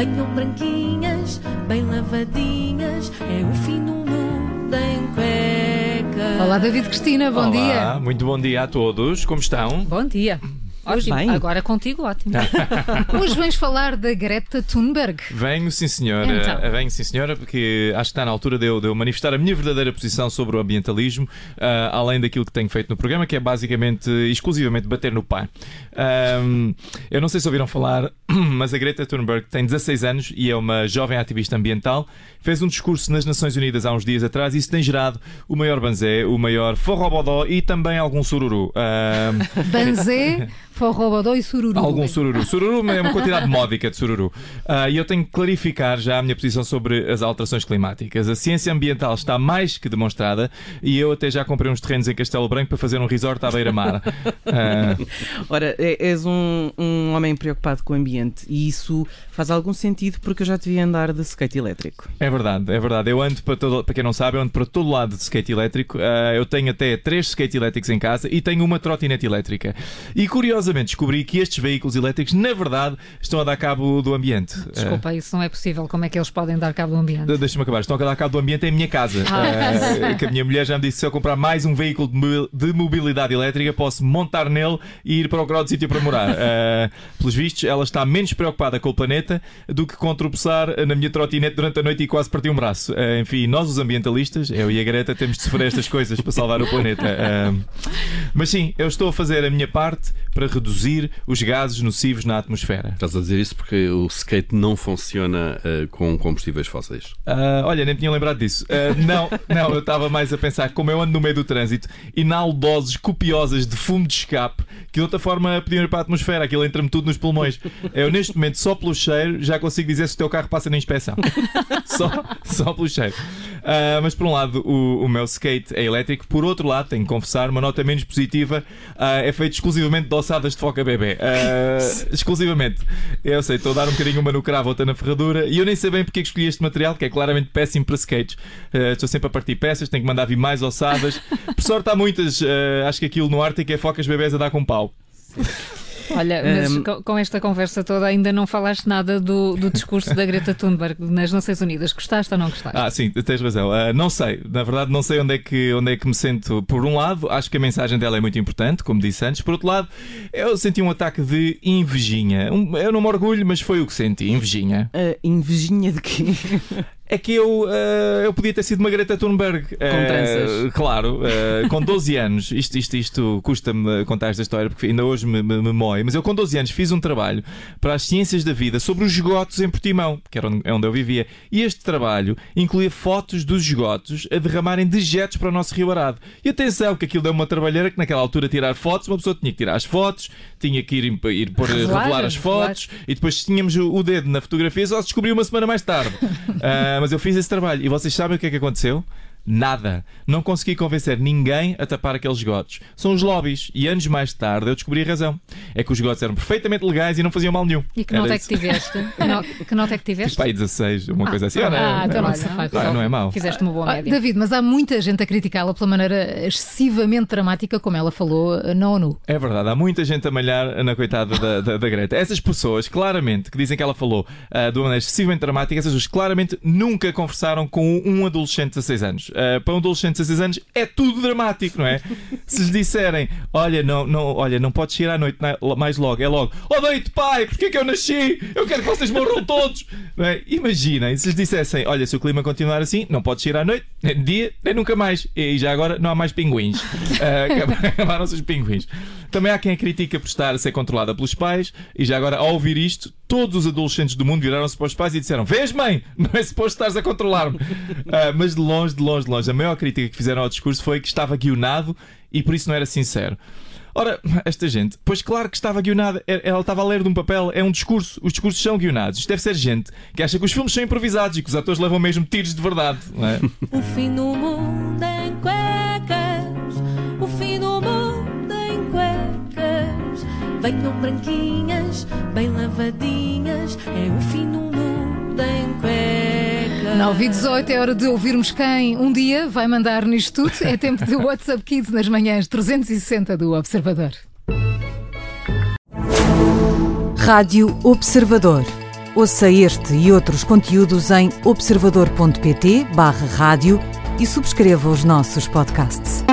Venham branquinhas, bem lavadinhas, é o fim do mundo em cueca. Olá, David Cristina, bom Olá, dia. muito bom dia a todos. Como estão? Bom dia. Ótimo. bem. Agora contigo, ótimo. Hoje vens falar da Greta Thunberg. Venho, sim senhora. Então. Venho, sim senhora, porque acho que está na altura de eu, de eu manifestar a minha verdadeira posição sobre o ambientalismo, ah, além daquilo que tenho feito no programa, que é basicamente, exclusivamente, bater no pá. Ahm, eu não sei se ouviram falar, mas a Greta Thunberg tem 16 anos e é uma jovem ativista ambiental. Fez um discurso nas Nações Unidas há uns dias atrás e isso tem gerado o maior banzé, o maior forrobodó e também algum sururu. Ahm, Banzé, Forrobodó e Sururu. Algum sururu. Sururu é uma quantidade módica de sururu. Ah, e eu tenho que clarificar já a minha posição sobre as alterações climáticas. A ciência ambiental está mais que demonstrada e eu até já comprei uns terrenos em Castelo Branco para fazer um resort à beira-mar. Ah, Ora, é- és um, um homem preocupado com o ambiente e isso faz algum sentido porque eu já te vi andar de skate elétrico. é verdade, é verdade. Eu ando para todo, para quem não sabe, eu ando para todo lado de skate elétrico. Ah, eu tenho até três skate elétricos em casa e tenho uma trotinete elétrica. E curiosamente descobri que estes veículos elétricos, na verdade, estão a dar cabo do ambiente. Desculpa, isso não é possível. Como é que eles podem dar cabo do ambiente? De- Deixa-me acabar. Estão a dar cabo do ambiente em minha casa. Ah. Eh, que a minha mulher já me disse que se eu comprar mais um veículo de mobil- de mobilidade elétrica, posso montar nele e ir procurar outro sítio para morar. Eh, pelos vistos, ela está menos preocupada com o planeta do que com tropeçar na minha trotinete durante a noite e quase partir um braço. Eh, enfim, nós, os ambientalistas, eu e a Greta, temos de sofrer estas coisas para salvar o planeta. Eh, mas sim, eu estou a fazer a minha parte para reduzir os gases nocivos na atmosfera. Estás a dizer isso porque o skate não funciona eh, com combustíveis fósseis. Ah, olha, nem tinha lembrado disso. Ah, não, não, eu estava mais a pensar como eu ando no meio do trânsito, inalo doses copiosas de fumo de escape que de outra forma podiam ir para a atmosfera, aquilo entra-me tudo nos pulmões. Eu neste momento, só pelo cheiro, já consigo dizer se o teu carro passa na inspeção. Só, só pelo cheiro. Ah, mas por um lado, o, o meu skate é elétrico, por outro lado, tenho que confessar, uma nota menos positiva, ah, é feito exclusivamente de ossadas de foca bebê. Ah, exclusivamente. Eu sei, estou a dar um bocadinho uma no cravo, outra na ferradura, e eu nem sei bem porque é que escolhi este material, que é claramente péssimo para skates. Estou sempre a partir peças, tenho que mandar vir mais ossadas. Por sorte, há muitas. acho que aquilo no Ártico é focas bebés a dar com pau. Olha, mas co- com esta conversa toda ainda não falaste nada do, do discurso da Greta Thunberg nas Nações Unidas. Gostaste ou não gostaste? Ah, sim, tens razão. Ah, não sei, na verdade, não sei onde é, que, onde é que me sinto. Por um lado, acho que a mensagem dela é muito importante, como disse antes. Por outro lado, eu senti um ataque de invejinha. Um- eu não me orgulho, mas foi o que senti, invejinha. A invejinha de quê? É que eu, ah, eu podia ter sido uma Greta Thunberg. Com tranças. Claro, ah, com 12 anos. Isto, isto, isto custa-me contar esta história, porque ainda hoje me, me, me mói. Mas eu, com 12 anos, fiz um trabalho para as ciências da vida sobre os esgotos em Portimão, que era onde, é onde eu vivia. E este trabalho incluía fotos dos esgotos a derramarem dejetos para o nosso Rio Arado. E atenção, que aquilo deu uma trabalheira que naquela altura tirar fotos, uma pessoa tinha que tirar as fotos, tinha que ir, ir pôr, Revelar, revelar as revelar. fotos, e depois tínhamos o, o dedo na fotografia, só se descobriu uma semana mais tarde. Mas eu fiz esse trabalho. E vocês sabem o que é que aconteceu? Nada. Não consegui convencer ninguém a tapar aqueles esgotos. São os lobbies. E anos mais tarde eu descobri a razão. É que os esgotos eram perfeitamente legais e não faziam mal nenhum. E que nota é que tiveste? Que no- Que nota é que tiveste? Tipo aí 16, uma coisa assim. ah, ah, então não olha, se faz. olha, não é mau. Fizeste uma boa Ah, média. David, mas há muita gente a criticá-la pela maneira excessivamente dramática como ela falou na ONU. É verdade, há muita gente a malhar na coitada da, da, da Greta. Essas pessoas, claramente, que dizem que ela falou ah, de uma maneira excessivamente dramática, essas pessoas claramente nunca conversaram com um adolescente de 16 anos. Ah, para um adolescente de 16 anos é tudo dramático, não é? Se lhes disserem, olha, não, não, olha, não podes sair à noite na- mais logo, é logo, oh deito pai, porque é que eu nasci? Eu quero que vocês morram todos. Não é? Imaginem, se lhes dissessem, olha, se o clima continuar assim, não podes sair à noite, nem de dia, nem nunca mais. E já agora não há mais pinguins. Ah, Acabaram-se os pinguins. Também há quem a critica por estar a ser controlada pelos pais, e já agora, ao ouvir isto, todos os adolescentes do mundo viraram-se para os pais e disseram: Vês, mãe, não é suposto estares a controlar-me. Ah, mas de longe, de longe, de longe, a maior crítica que fizeram ao discurso foi que estava guionado e por isso não era sincero. Ora, esta gente, pois claro que estava guionada, É- ela estava a ler de um papel, é um discurso, os discursos são guionados. Isto deve ser gente que acha que os filmes são improvisados e que os atores levam mesmo tiros de verdade. Não é? O fim do mundo em cuecas, o fim do mundo em cuecas. Venham branquinhas, bem lavadinhas, é o fim do mundo em cuecas. 9 e 18 é hora de ouvirmos quem um dia vai mandar nisto tudo. É tempo de WhatsApp Kids nas manhãs 360 do Observador. Rádio Observador. Ouça este e outros conteúdos em observador.pt/barra rádio e subscreva os nossos podcasts.